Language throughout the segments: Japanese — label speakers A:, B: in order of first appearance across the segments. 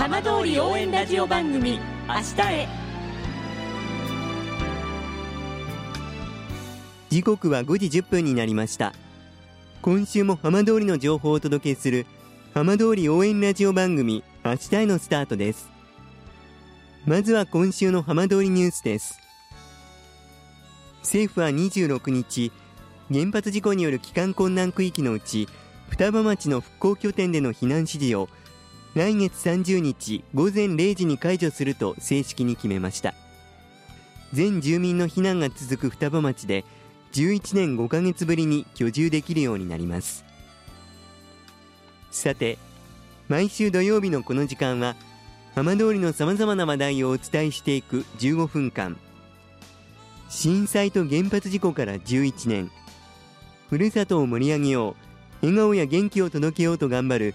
A: 浜通り応援ラジオ番組明日へ。
B: 時刻は5時10分になりました。今週も浜通りの情報をお届けする浜通り応援ラジオ番組明日へのスタートです。まずは今週の浜通りニュースです。政府は26日原発事故による帰還困難区域のうち双葉町の復興拠点での避難指示を来月30日午前0時に解除すると正式に決めました。全住民の避難が続く双葉町で11年5ヶ月ぶりに居住できるようになります。さて毎週土曜日のこの時間は浜通りのさまざまな話題をお伝えしていく15分間。震災と原発事故から11年。ふるさとを盛り上げよう。笑顔や元気を届けようと頑張る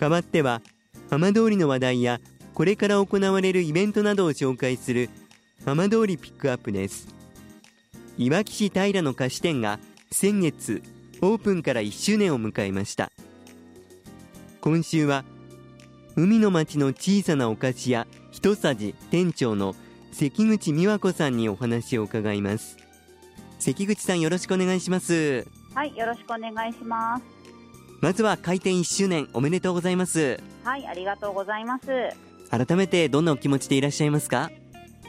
B: 代わっては浜通りの話題やこれから行われるイベントなどを紹介する浜通りピックアップです。いわき市平の菓子店が先月オープンから1周年を迎えました。今週は海の町の小さなお菓子屋ひとさじ店長の関口美和子さんにお話を伺います。関口さんよろしくお願いします。
C: はい、よろしくお願いします。
B: まずは開店1周年おめでとうございます。
C: はい、ありがとうございます。
B: 改めてどんなお気持ちでいらっしゃいますか？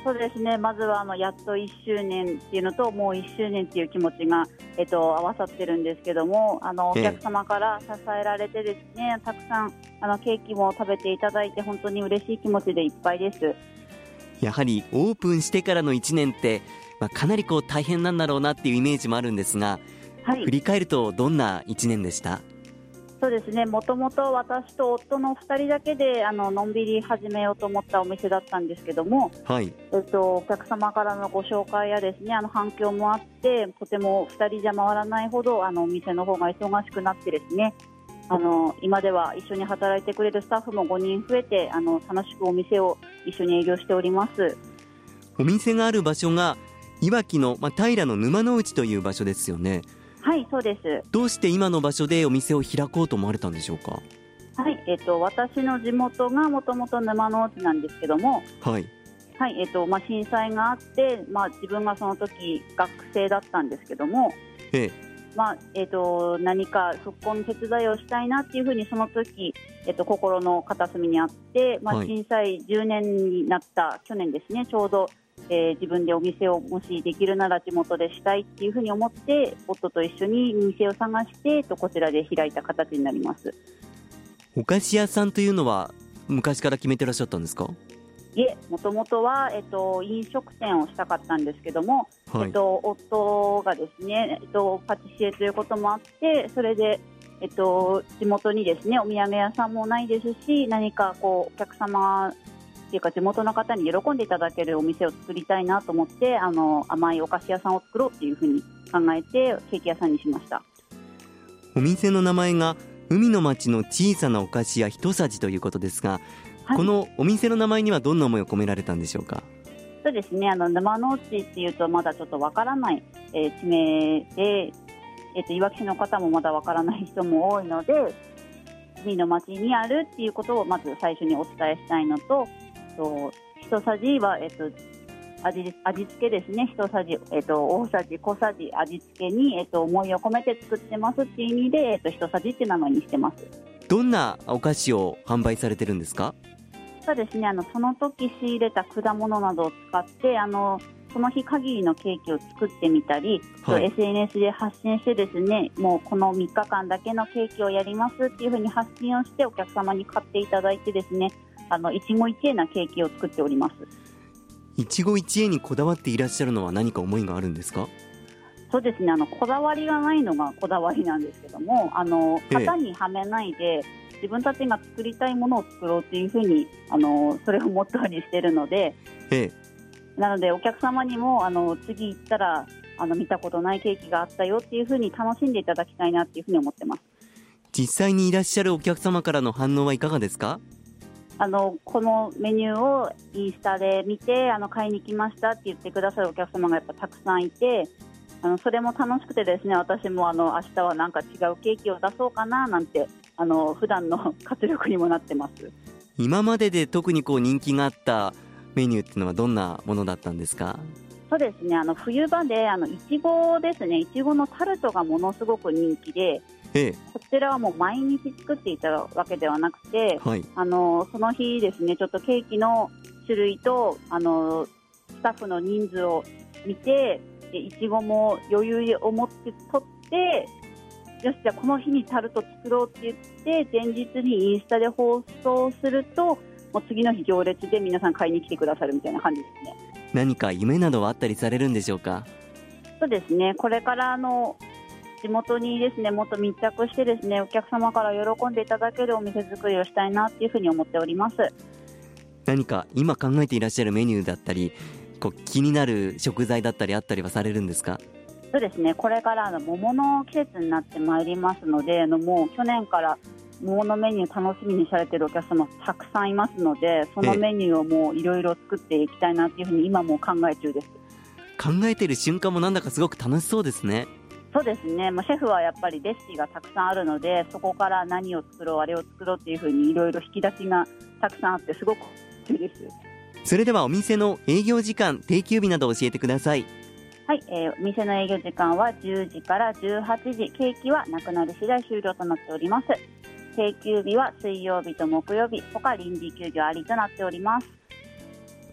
C: そうですね、まずはあのやっと1周年っていうのと、もう1周年っていう気持ちが、えっと、合わさってるんですけども、あのお
B: え。え
C: 客様から支えられてですね、たくさんあのケーキも食べていただいて、本当に嬉しい気持ちでいっぱいです。
B: やはりオープンしてからの1年って、まあ、かなりこう大変なんだろうなっていうイメージもあるんですが
C: はい。
B: 振、り返るとどんな1年でした？
C: そうですね、もともと私と夫の2人だけであののんびり始めようと思ったお店だったんですけども、
B: はい。
C: えっと、お客様からのご紹介やですねあの反響もあってとても2人じゃ回らないほどあのお店の方が忙しくなってですねあの今では一緒に働いてくれるスタッフも5人増えてあの楽しくお店を一緒に営業しております。
B: お店がある場所がいわきの、まあ、平の沼の内という場所ですよね
C: はいそうです。
B: どうして今の場所でお店を開こうと思われたんでしょうか？
C: はい、えっと、私の地元がもともと沼の内なんですけども、
B: はい。
C: はいえっとまあ、震災があって、まあ、自分がその時学生だったんですけども、
B: ええ。
C: まあえっと何か復興の手伝いをしたいなっていうふうにその時、えっと心の片隅にあって、まあ、
B: はい。
C: 震災10年になった去年ですねちょうど、えー自分でお店をもしできるなら地元でしたいっていうふうに思って夫と一緒に店を探して、とこちらで開いた形になります。
B: お菓子屋さんというのは昔から決めてらっしゃったんですか？
C: いえ、もともとは、えっと、飲食店をしたかったんですけども、
B: はい
C: えっと、夫がですね、えっと、パティシエということもあって、それで、えっと、地元にですね、お土産屋さんもないですし、何かこう、お客様っていうか、地元の方に喜んでいただけるお店を作りたいなと思って、あの、甘いお菓子屋さんを作ろうっていうふうに考えて、ケーキ屋さんにしました。
B: お店の名前が海の町の小さなお菓子屋ひとさじということですが、
C: はい。
B: このお店の名前にはどんな思いを込められたんでしょうか？
C: そうですね、あの沼の内っていうとまだちょっとわからない、えー地名で、えっといわき市の方もまだわからない人も多いので海の町にあるっていうことをまず最初にお伝えしたいのとと一さじは、えっと味味付けですね、一さじ、えっと大さじ、小さじ、味付けに、えっと思いを込めて作ってますっていう意味で、えっと一さじって名前にしてます。
B: どんなお菓子を販売されてるんですか？
C: そうですね。あのその時仕入れた果物などを使ってあのその日限りのケーキを作ってみたり、
B: はい。
C: SNS で発信してですねもうこの3日間だけのケーキをやりますっていうふうに発信をしてお客様に買っていただいてですねあの一期一会なケーキを作っております。
B: 一期一会にこだわっていらっしゃるのは何か思いがあるんですか？
C: そうですね。あのこだわりがないのがこだわりなんですけどもあの
B: ええ。
C: 型にはめないで、自分たちが作りたいものを作ろうっていうふうにあのそれをモットーにしているので
B: ええ、
C: なのでお客様にもあの次行ったらあの見たことないケーキがあったよっていうふうに楽しんでいただきたいなっていうふうに思ってます。
B: 実際にいらっしゃるお客様からの反応はいかがですか？
C: あのこのメニューをインスタで見てあの買いに来ましたって言ってくださるお客様がやっぱたくさんいてあのそれも楽しくてですね私もあの明日はなんか違うケーキを出そうかななんてあの普段の活力にもなってます。
B: 今までで特にこう人気があったメニューっていうのはどんなものだったんですか？
C: そうですねあの冬場であのいちごですねいちごのタルトがものすごく人気で
B: ええ、
C: こちらはもう毎日作っていたわけではなくて、
B: はい、
C: あのその日ですねちょっとケーキの種類とあのスタッフの人数を見てでいちごも余裕を持って取ってよしじゃあこの日にタルト作ろうって言って前日にインスタで放送するともう次の日行列で皆さん買いに来てくださるみたいな感じですね。
B: 何か夢などはあったりされるんでしょうか？
C: そうですね。これからあの地元にですねもっと密着してですねお客様から喜んでいただけるお店作りをしたいなっていうふうに思っております。
B: 何か今考えていらっしゃるメニューだったりこう気になる食材だったりあったりはされるんですか？
C: そうですね。これからあの桃の季節になってまいりますのであのもう去年から桃のメニュー楽しみにされているお客様たくさんいますのでそのメニューをもういろいろ作っていきたいなっていうふうに今も考え中です。
B: 考えている瞬間もなんだかすごく楽しそうですね
C: そうですね、まあ、シェフはやっぱりレシピがたくさんあるのでそこから何を作ろうあれを作ろうっていうふうにいろいろ引き出しがたくさんあってすごくいいです。
B: それではお店の営業時間定休日など教えてください。
C: はい、えー、お店の営業時間は10時から18時。ケーキはなくなり次第終了となっております。定休日は水曜日と木曜日。他臨時休業ありとなっております。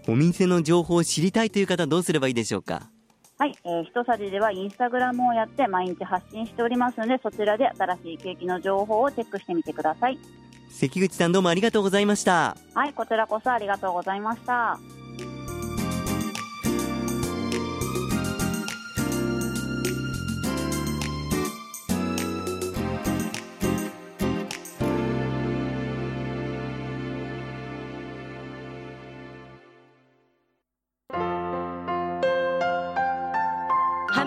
B: お店の情報を知りたいという方どうすればいいでしょうか？
C: はい、えー、ひとさじではインスタグラムをやって毎日発信しておりますのでそちらで新しいケーキの情報をチェックしてみてください。
B: 関口さんどうもありがとうございました。
C: はいこちらこそありがとうございました